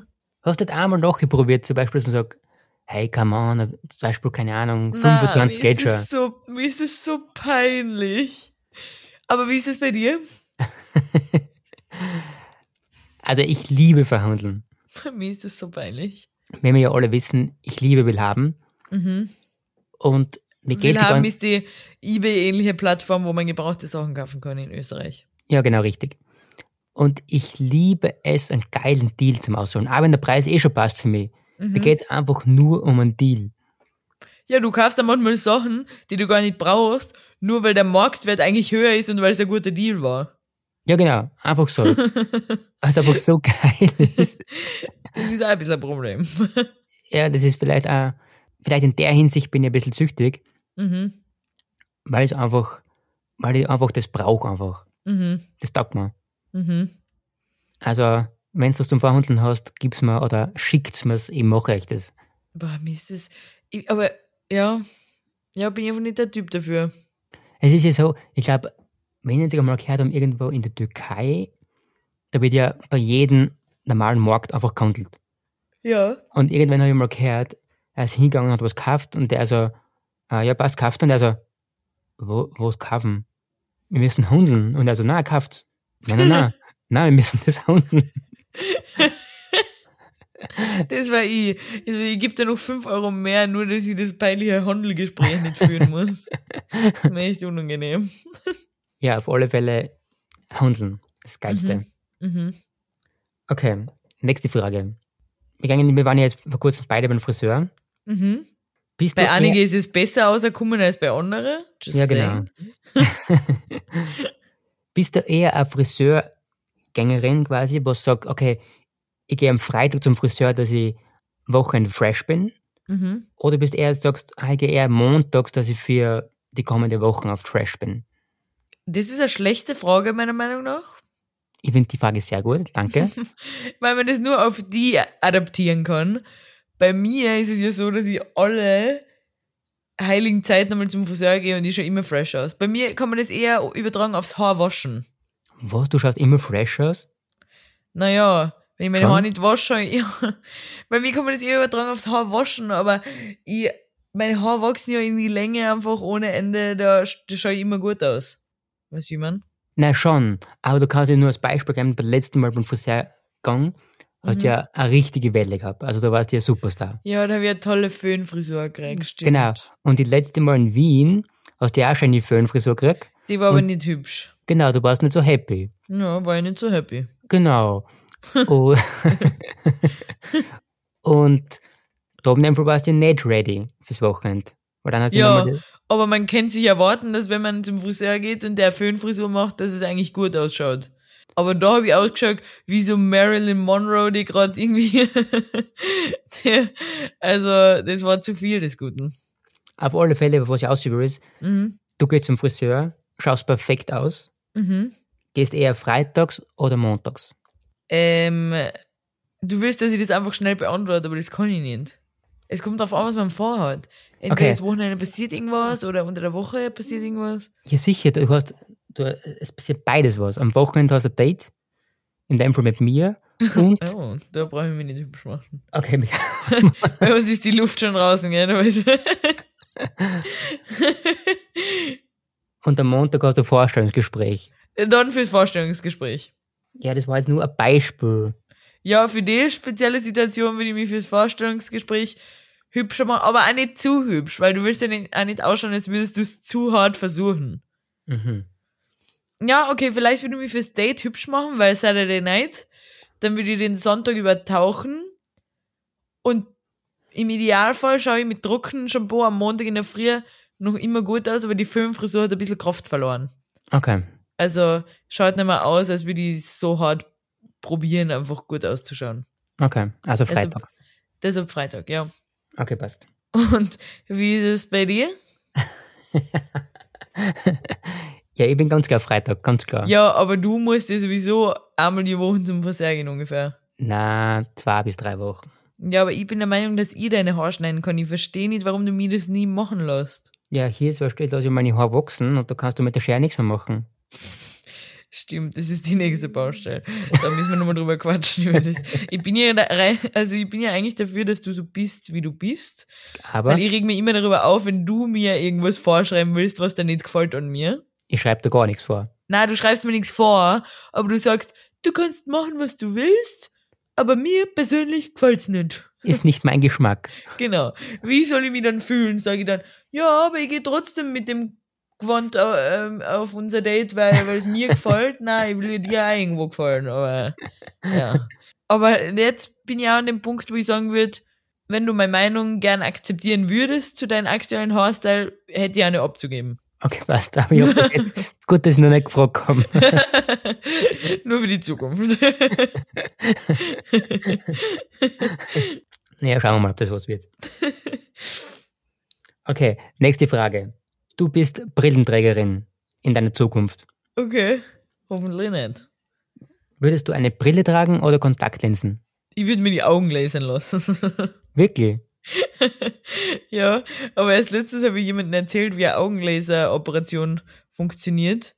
Hast du nicht einmal nachgeprobiert, zum Beispiel, dass man sagt, hey, come on, zum Beispiel, keine Ahnung, Na, 25 mir geht schon. so, Mir ist es so peinlich. Aber wie ist es bei dir? Also ich liebe verhandeln. Bei mir ist es so peinlich. Wenn wir ja alle wissen, ich liebe Willhaben. Mhm. Und mir geht sogar... Willhaben ist die eBay-ähnliche Plattform, wo man gebrauchte Sachen kaufen kann in Österreich. Ja, genau, richtig. Und ich liebe es, einen geilen Deal zum Ausholen. Auch wenn der Preis eh schon passt für mich. Mhm. Mir geht's einfach nur um einen Deal. Ja, du kaufst dann manchmal Sachen, die du gar nicht brauchst, nur weil der Marktwert eigentlich höher ist und weil es ein guter Deal war. Ja, genau. Einfach so. Weil es einfach so geil ist. Das ist auch ein bisschen ein Problem. Ja, das ist vielleicht auch, vielleicht in der Hinsicht bin ich ein bisschen süchtig, mhm. weil es einfach, weil ich einfach das brauche einfach. Mhm. Das taugt mir. Mhm. Also, wenn du was zum Verhandeln hast, gib's mir oder schickt's mir's, ich mache euch das. Boah, mir ist das. Ich, aber ja, ja, bin ich einfach nicht der Typ dafür. Es ist ja so, ich glaube, wenn ihr es einmal gehört haben, irgendwo in der Türkei, da wird ja bei jedem normalen Markt einfach gehandelt. Ja. Und irgendwann habe ich mal gehört, er ist hingegangen und hat was gekauft und der so, ah, ja, passt, kauft. Und er so, wo, was kaufen? Wir müssen handeln. Und er so, nein, kauft. Nein, nein, nein. nein, wir müssen das handeln. Das war ich. Also, ich gebe da noch 5 Euro mehr, nur dass ich das peinliche Handelgespräch nicht führen muss. Das ist mir echt unangenehm. Ja, auf alle Fälle handeln. Das Geilste. Mhm. Okay, nächste Frage. Wir, gingen, wir waren ja jetzt vor kurzem beide beim Friseur. Mhm. Bist Bei einigen ist es besser ausgekommen als bei anderen. Just Ja, genau. Bist du eher eine Friseurgängerin quasi, was sagt, okay, ich gehe am Freitag zum Friseur, dass ich Wochenende fresh bin? Mhm. Oder bist eher sagst, ah, ich gehe eher montags, dass ich für die kommende Woche auf fresh bin? Das ist eine schlechte Frage, meiner Meinung nach. Ich finde die Frage sehr gut, danke. Weil man das nur auf die adaptieren kann. Bei mir ist es ja so, dass ich alle heiligen Zeiten einmal zum Friseur gehe und ich schaue immer fresh aus. Bei mir kann man das eher übertragen aufs Haar waschen. Was, du schaust immer fresh aus? Naja, Wenn ich meine Schon? Haare nicht wasche, ja. Bei mir kann man das eher übertragen aufs Haar waschen, aber ich, meine Haare wachsen ja in die Länge einfach ohne Ende, da, da schaue ich immer gut aus. Weißt du, wie ich mein? Na schon, aber du kannst ja nur als Beispiel geben, beim letzten Mal beim Friseurgang hast du ja eine richtige Welle gehabt. Also da warst du ja Superstar. Ja, da habe ich eine tolle Föhnfrisur gekriegt, stimmt. Genau. Und die letzte Mal in Wien hast du ja auch schon die Föhnfrisur gekriegt. Die war aber nicht hübsch. Genau, du warst nicht so happy. Ja, war ich nicht so happy. Genau. und, da oben einfach warst du nicht ready fürs Wochenende. Weil dann hast du Ja, aber man kann sich erwarten, dass wenn man zum Friseur geht und der Föhnfrisur macht, dass es eigentlich gut ausschaut. Aber da habe ich ausgeschaut, wie so Marilyn Monroe, die gerade irgendwie. also, das war zu viel des Guten. auf alle Fälle, was ich ausübe ist, Mhm. du gehst zum Friseur, schaust perfekt aus, Mhm. gehst eher freitags oder montags. Ähm, du willst, dass ich das einfach schnell beantworte, aber das kann ich nicht. Es kommt darauf an, was man vorhat. Entweder Okay. das Wochenende passiert irgendwas oder unter der Woche passiert irgendwas. Ja, sicher, du hast, du, es passiert beides was. Am Wochenende hast du ein Date, in dem Fall mit mir, und, Oh, da brauche ich mich nicht hübsch machen. okay, Bei uns ist die Luft schon draußen, gell? Und am Montag hast du ein Vorstellungsgespräch. Dann fürs Vorstellungsgespräch. Ja, das war jetzt nur ein Beispiel. Ja, für die spezielle Situation würde ich mich fürs Vorstellungsgespräch hübscher machen, aber auch nicht zu hübsch, weil du willst ja nicht, auch nicht ausschauen, als würdest du es zu hart versuchen. Mhm. Ja, okay, vielleicht würde ich mich fürs Date hübsch machen, weil Saturday Night, dann würde ich den Sonntag übertauchen und im Idealfall schaue ich mit trockenem Shampoo am Montag in der Früh noch immer gut aus, aber die Föhnfrisur hat ein bisschen Kraft verloren. Okay. Also schaut nicht mehr aus, als würde ich so hart probieren, einfach gut auszuschauen. Okay. Also Freitag. Deshalb Freitag, ja. Okay, passt. Und wie ist es bei dir? Ja, ich bin ganz klar Freitag, ganz klar. Ja, aber du musst ja sowieso einmal die Woche zum gehen ungefähr. Na, zwei bis drei Wochen. Ja, aber ich bin der Meinung, dass ich deine Haare schneiden kann. Ich verstehe nicht, warum du mir das nie machen lässt. Ja, hier ist was steht, dass ich meine Haare wachsen und da kannst du mit der Schere nichts mehr machen. Stimmt, das ist die nächste Baustelle. Da müssen wir nochmal drüber quatschen über das. Ich bin ja da rein, also ich bin ja eigentlich dafür, dass du so bist, wie du bist. Aber Weil ich, ich reg mich immer darüber auf, wenn du mir irgendwas vorschreiben willst, was dir nicht gefällt an mir. schreibe da gar nichts vor. Na, du schreibst mir nichts vor, aber du sagst, du kannst machen, was du willst, aber mir persönlich gefällt's nicht. Ist nicht mein Geschmack. Genau. Wie soll ich mich dann fühlen? Sage ich dann, ja, aber ich gehe trotzdem mit dem Gewand äh, ähm, auf unser Date, weil es mir gefällt. Nein, ich will dir auch irgendwo gefallen, aber ja. Aber jetzt bin ich auch an dem Punkt, wo ich sagen würde, wenn du meine Meinung gern akzeptieren würdest zu deinem aktuellen Haarstyle, hätte ich eine abzugeben. Okay, passt. Aber ich hab das jetzt, gut, dass ich noch nicht gefragt habe. Nur für die Zukunft. Ja, schauen wir mal, ob das was wird. Okay, nächste Frage. Du bist Brillenträgerin in deiner Zukunft. okay. Hoffentlich nicht. Würdest du eine Brille tragen oder Kontaktlinsen? Ich würde mir die Augen lasern lassen. Wirklich? ja, aber erst letztens habe ich jemandem erzählt, wie eine Augenlaseroperation funktioniert.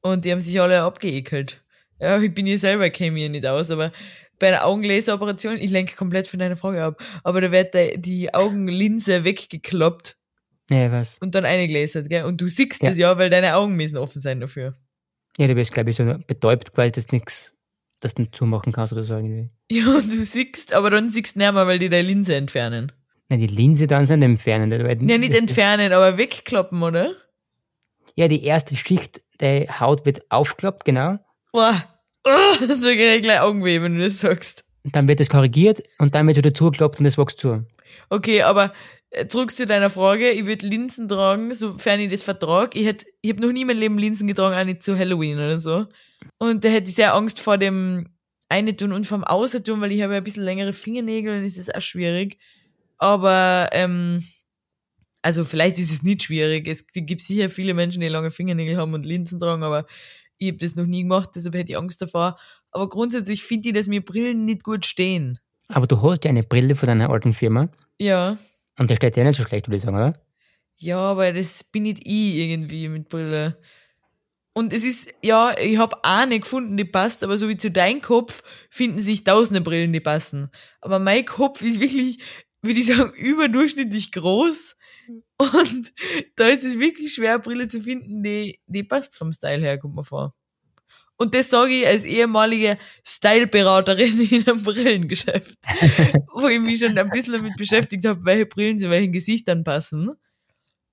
Und die haben sich alle abgeekelt. Ja, ich bin ja selber, käme mir nicht aus, aber bei einer Augenlaseroperation, ich lenke komplett von deiner Frage ab, aber da wird die Augenlinse weggekloppt Ja, was? und dann eingelasert, gell? Und du siehst Ja. das ja, weil deine Augen müssen offen sein dafür. Ja, du bist, glaube ich, so betäubt, dass du nichts, dass du nicht zumachen kannst oder so irgendwie. Ja, und du siehst, aber dann siehst du nicht mehr, weil die deine Linse entfernen. Nein, die Linse dann sind entfernen. weil Ja, nicht das- entfernen, aber wegkloppen, oder? Ja, die erste Schicht der Haut wird aufgeklappt, genau. Boah. Oh, da krieg ich gleich Augenweh, wenn du das sagst. Und dann wird das korrigiert und dann wird wieder zugeklappt und das wächst zu. Okay, aber zurück zu deiner Frage. Ich würde Linsen tragen, sofern ich das vertrag. Ich hätte, ich habe noch nie in meinem Leben Linsen getragen, auch nicht zu Halloween oder so. Und da hätte ich sehr Angst vor dem eine tun und vom Außer tun, weil ich habe ja ein bisschen längere Fingernägel und ist das auch schwierig. Aber, ähm, also vielleicht ist es nicht schwierig. Es gibt sicher viele Menschen, die lange Fingernägel haben und Linsen tragen, aber ich habe das noch nie gemacht, deshalb hätte ich Angst davor. Aber grundsätzlich finde ich, dass mir Brillen nicht gut stehen. Aber du hast ja eine Brille von deiner alten Firma Ja. Und der steht ja nicht so schlecht, würde ich sagen, oder? Ja, aber das bin nicht ich irgendwie mit Brille. Und es ist, ja, ich habe eine gefunden, die passt, aber so wie zu deinem Kopf finden sich tausende Brillen, die passen. Aber mein Kopf ist wirklich, würde ich sagen, überdurchschnittlich groß. Und da ist es wirklich schwer, Brille zu finden, die, die passt vom Style her, kommt mir vor. Und das sage ich als ehemalige Styleberaterin in einem Brillengeschäft, wo ich mich schon ein bisschen damit beschäftigt habe, welche Brillen zu welchen Gesichtern passen.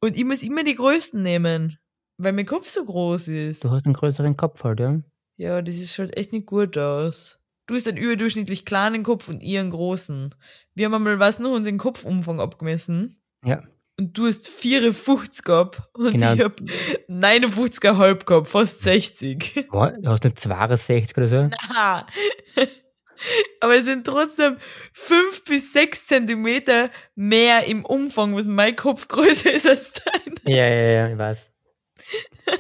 Und ich muss immer die größten nehmen, weil mein Kopf so groß ist. Du hast einen größeren Kopf halt, ja? Ja, das ist schaut echt nicht gut aus. Du hast einen überdurchschnittlich kleinen Kopf und ich einen großen. Wir haben einmal, was noch, unseren Kopfumfang abgemessen. Ja. Und du hast 54 gehabt und Genau. ich hab 59 halb gehabt, fast 60. Boah, du hast nicht 62 oder so? Ah. Aber es sind trotzdem fünf bis sechs Zentimeter mehr im Umfang, was mein Kopf größer ist als dein. Ja, ja, ja, ich weiß.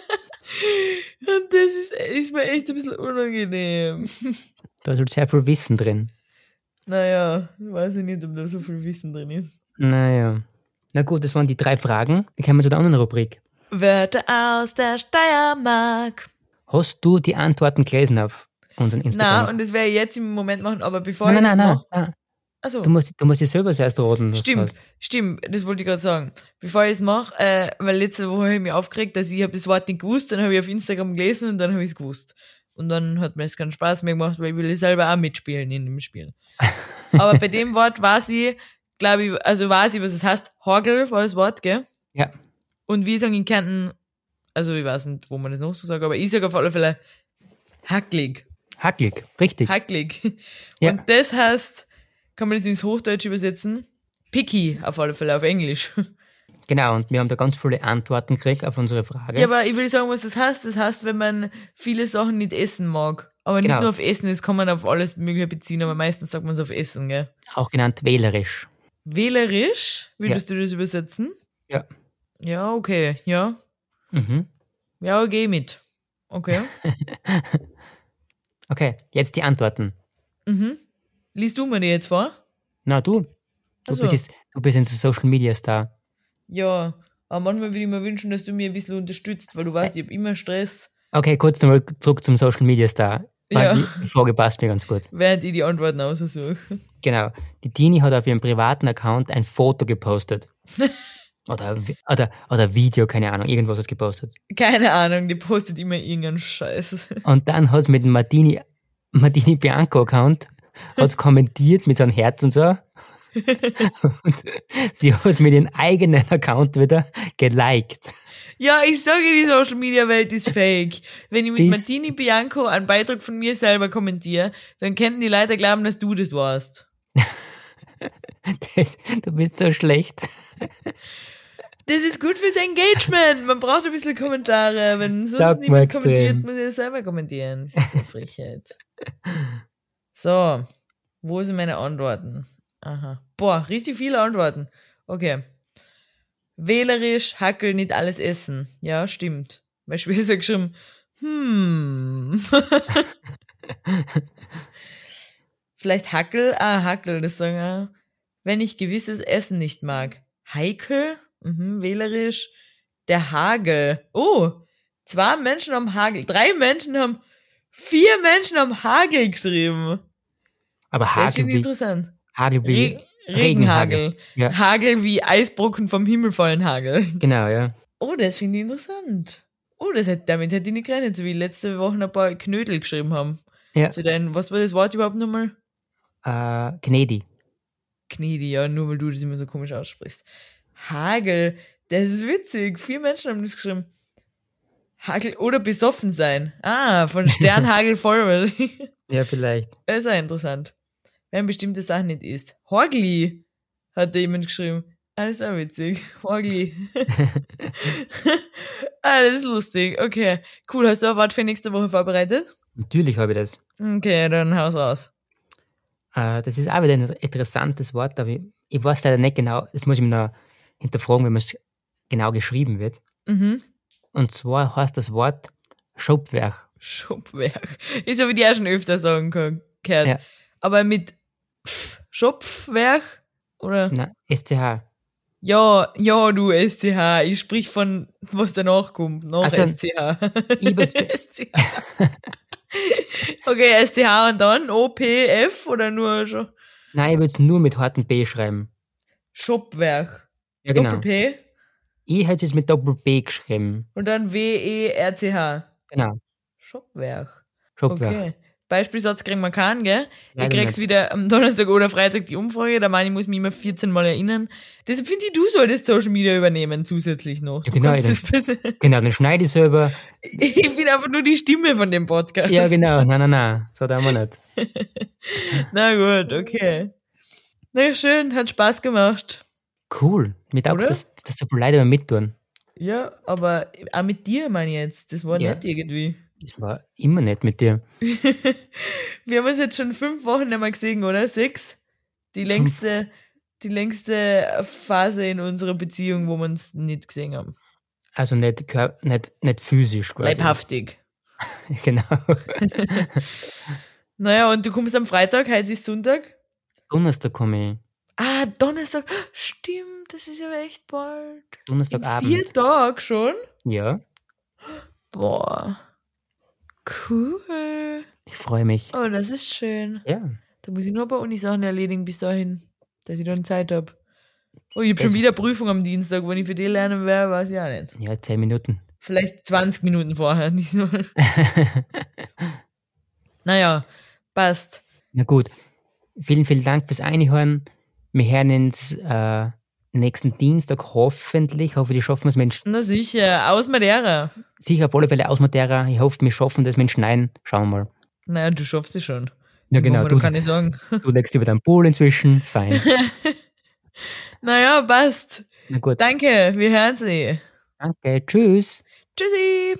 Und das ist, ist mir echt ein bisschen unangenehm. Da ist halt sehr viel Wissen drin. Naja, weiß ich nicht, ob da so viel Wissen drin ist. Naja. Na gut, das waren die drei Fragen. Dann kommen wir zu der anderen Rubrik. Wörter aus der Steiermark. Hast du die Antworten gelesen auf unseren Na, Instagram? und das werde ich jetzt im Moment machen, aber bevor nein, ich nein, nein, mache. nein. Achso. Du musst, du musst dir selber zuerst du Stimmt, stimmt, das wollte ich gerade sagen. Bevor ich es mache, äh, weil letzte Woche habe ich mich aufgeregt, dass ich das Wort nicht gewusst, dann habe ich auf Instagram gelesen und dann habe ich es gewusst. Und dann hat mir das keinen Spaß mehr gemacht, weil ich will selber auch mitspielen in dem Spiel. Aber bei dem Wort weiß ich, glaube ich, also weiß ich, was es heißt. Hagel war das Wort, gell? Ja. Und wir sagen in Kärnten, also ich weiß nicht, wo man das noch so sagt, aber ich sage auf alle Fälle hacklig. Hacklig, richtig. Hacklig. Ja. Und das heißt, kann man das ins Hochdeutsch übersetzen? Picky, auf alle Fälle, auf Englisch. Genau, und wir haben da ganz viele Antworten gekriegt auf unsere Frage. Ja, aber ich will sagen, was das heißt. Das heißt, wenn man viele Sachen nicht essen mag. Aber nicht Genau. nur auf Essen, das kann man auf alles Mögliche beziehen, aber meistens sagt man es auf Essen, gell? Auch genannt wählerisch. Wählerisch, würdest du das übersetzen? Ja. Ja, okay, ja. Mhm. Ja, geh mit. Okay. Okay, jetzt die Antworten. mhm. Liest du mir die jetzt vor? Na, du. Du, Ach so. bist, jetzt, du bist ein Social Media Star. Ja. Aber manchmal würde ich mir wünschen, dass du mir ein bisschen unterstützt, weil du weißt, ich habe immer Stress, Okay, kurz nochmal zurück zum Social Media Star. Ja. die, Frage passt mir ganz gut. während ich die Antworten aussuche. Genau. Die Dini hat auf ihrem privaten Account ein Foto gepostet. oder, oder, oder Video, keine Ahnung, irgendwas was gepostet. Keine Ahnung, die postet immer irgendeinen Scheiß. Und dann hat es mit dem Martini, Martini Bianco Account hat's kommentiert mit so einem Herz und so. Und sie hat es mit ihrem eigenen Account wieder geliked. Ja, ich sage, die Social Media Welt ist fake. Wenn ich mit Bis- Martini Bianco einen Beitrag von mir selber kommentiere, dann könnten die Leute glauben, dass du das warst. Das, du bist so schlecht. Das ist gut fürs Engagement. Man braucht ein bisschen Kommentare. Wenn sonst Sagt niemand kommentiert, muss ich selber kommentieren. Das ist so Frechheit. So, wo sind meine Antworten? Aha. Boah, richtig viele Antworten. Okay. Wählerisch, Hackel, nicht alles essen. Ja, stimmt. Mein Schwester hat geschrieben, hm. Vielleicht Hackel, ah, Hackel, das sagen wir. Wenn ich gewisses Essen nicht mag. Heikel, mhm, wählerisch. Der Hagel. Oh, zwei Menschen haben Hagel. Drei Menschen haben, vier Menschen haben Hagel geschrieben. Aber Das Hagel ich wie, interessant. Hagel Re wie Regenhagel. Ja. Hagel wie Eisbrocken vom Himmel fallen Hagel. Genau, ja. Oh, das finde ich interessant. Oh, das hätte, damit hätte ich nicht gerechnet, so wie letzte Woche ein paar Knödel geschrieben haben. Ja. Zu deinen, was war das Wort überhaupt nochmal? Äh, Gnedi. Knedi, ja, nur weil du das immer so komisch aussprichst. Hagel, das ist witzig. Vier Menschen haben das geschrieben. Hagel oder besoffen sein. Ah, von Sternhagel Forward. Ja, vielleicht. das ist auch interessant. Wenn bestimmte Sachen nicht isst. Horgli, hat da jemand geschrieben. Ah, das ist auch witzig. Horgli. ah, das ist lustig. Okay. Cool, hast du ein Wort für nächste Woche vorbereitet? Natürlich habe ich das. Okay, dann haus raus. Äh, das ist auch wieder ein interessantes Wort, aber ich, ich weiß leider nicht genau, das muss ich mir noch hinterfragen, wenn es genau geschrieben wird. Mhm. Und zwar heißt das Wort Schubwerk. Schopfwerk. Ist aber die auch schon öfter sagen ge- gehört. Ja. Aber mit Schopfwerk? Oder? Na, SCH. Ja, ja, du STH. Ich sprich von, was danach kommt. Nach Also, STH. STH. okay, STH und dann OPF oder nur schon Nein, ich würde es nur mit harten B schreiben. Shopwerk. Ja, genau. Doppel-P Ich hätte es mit Doppel B geschrieben. und dann W-E-R-C-H. Genau. Shopwerk. Shopwerk. Okay. Beispielsatz kriegen wir keinen, gell? Ich Leider krieg's nicht. wieder am Donnerstag oder Freitag die Umfrage, da meine ich, muss mich immer 14 Mal erinnern. Deshalb finde ich, du solltest Social Media übernehmen, zusätzlich noch. Ja, genau, das bisschen- Genau, dann schneide ich selber. ich bin einfach nur die Stimme von dem Podcast. Ja, genau. Nein, nein, nein. So da wir nicht. Na gut, okay. Na schön, hat Spaß gemacht. Cool. Mit Oder? August, dass, so viele Leute immer mittun. Ja, aber auch mit dir meine ich jetzt. Das war Ja. nett irgendwie. Das war immer nett mit dir. Wir haben uns jetzt schon fünf Wochen nicht mehr gesehen, oder? Sechs? Die längste, die längste Phase in unserer Beziehung, wo wir uns nicht gesehen haben. Also nicht, nicht, nicht physisch quasi. Leibhaftig. Genau. Naja, und du kommst am Freitag, heute ist Sonntag. Donnerstag komme ich. Ah, Donnerstag. Stimmt, das ist ja echt bald. In Donnerstagabend. vier Tagen schon? Ja, Boah. Cool. ich freue mich. Oh, das ist schön. Ja. Da muss ich nur ein paar Uni-Sachen erledigen bis dahin, dass ich dann Zeit hab. Oh, ich hab schon wieder Prüfung am Dienstag. Wenn ich für die lernen werde, weiß ich auch nicht. Ja, zehn Minuten. Vielleicht 20 Minuten vorher, diesmal. naja, passt. Na gut. Vielen, vielen Dank fürs Einhören. Wir hören uns äh, nächsten Dienstag hoffentlich. Ich hoffe, die schaffen es Menschen. Na sicher, aus Madeira. Sicher auf alle Fälle aus Madeira. Ich hoffe, wir schaffen das mit Schneiden. Schauen wir mal. Naja, du schaffst es schon. Ja, genau. Wir Du, doch keine Sorgen. du legst über deinen Pool inzwischen. Fein. Naja, passt. Na gut. Danke, wir hören sie. Danke. Tschüss. Tschüssi.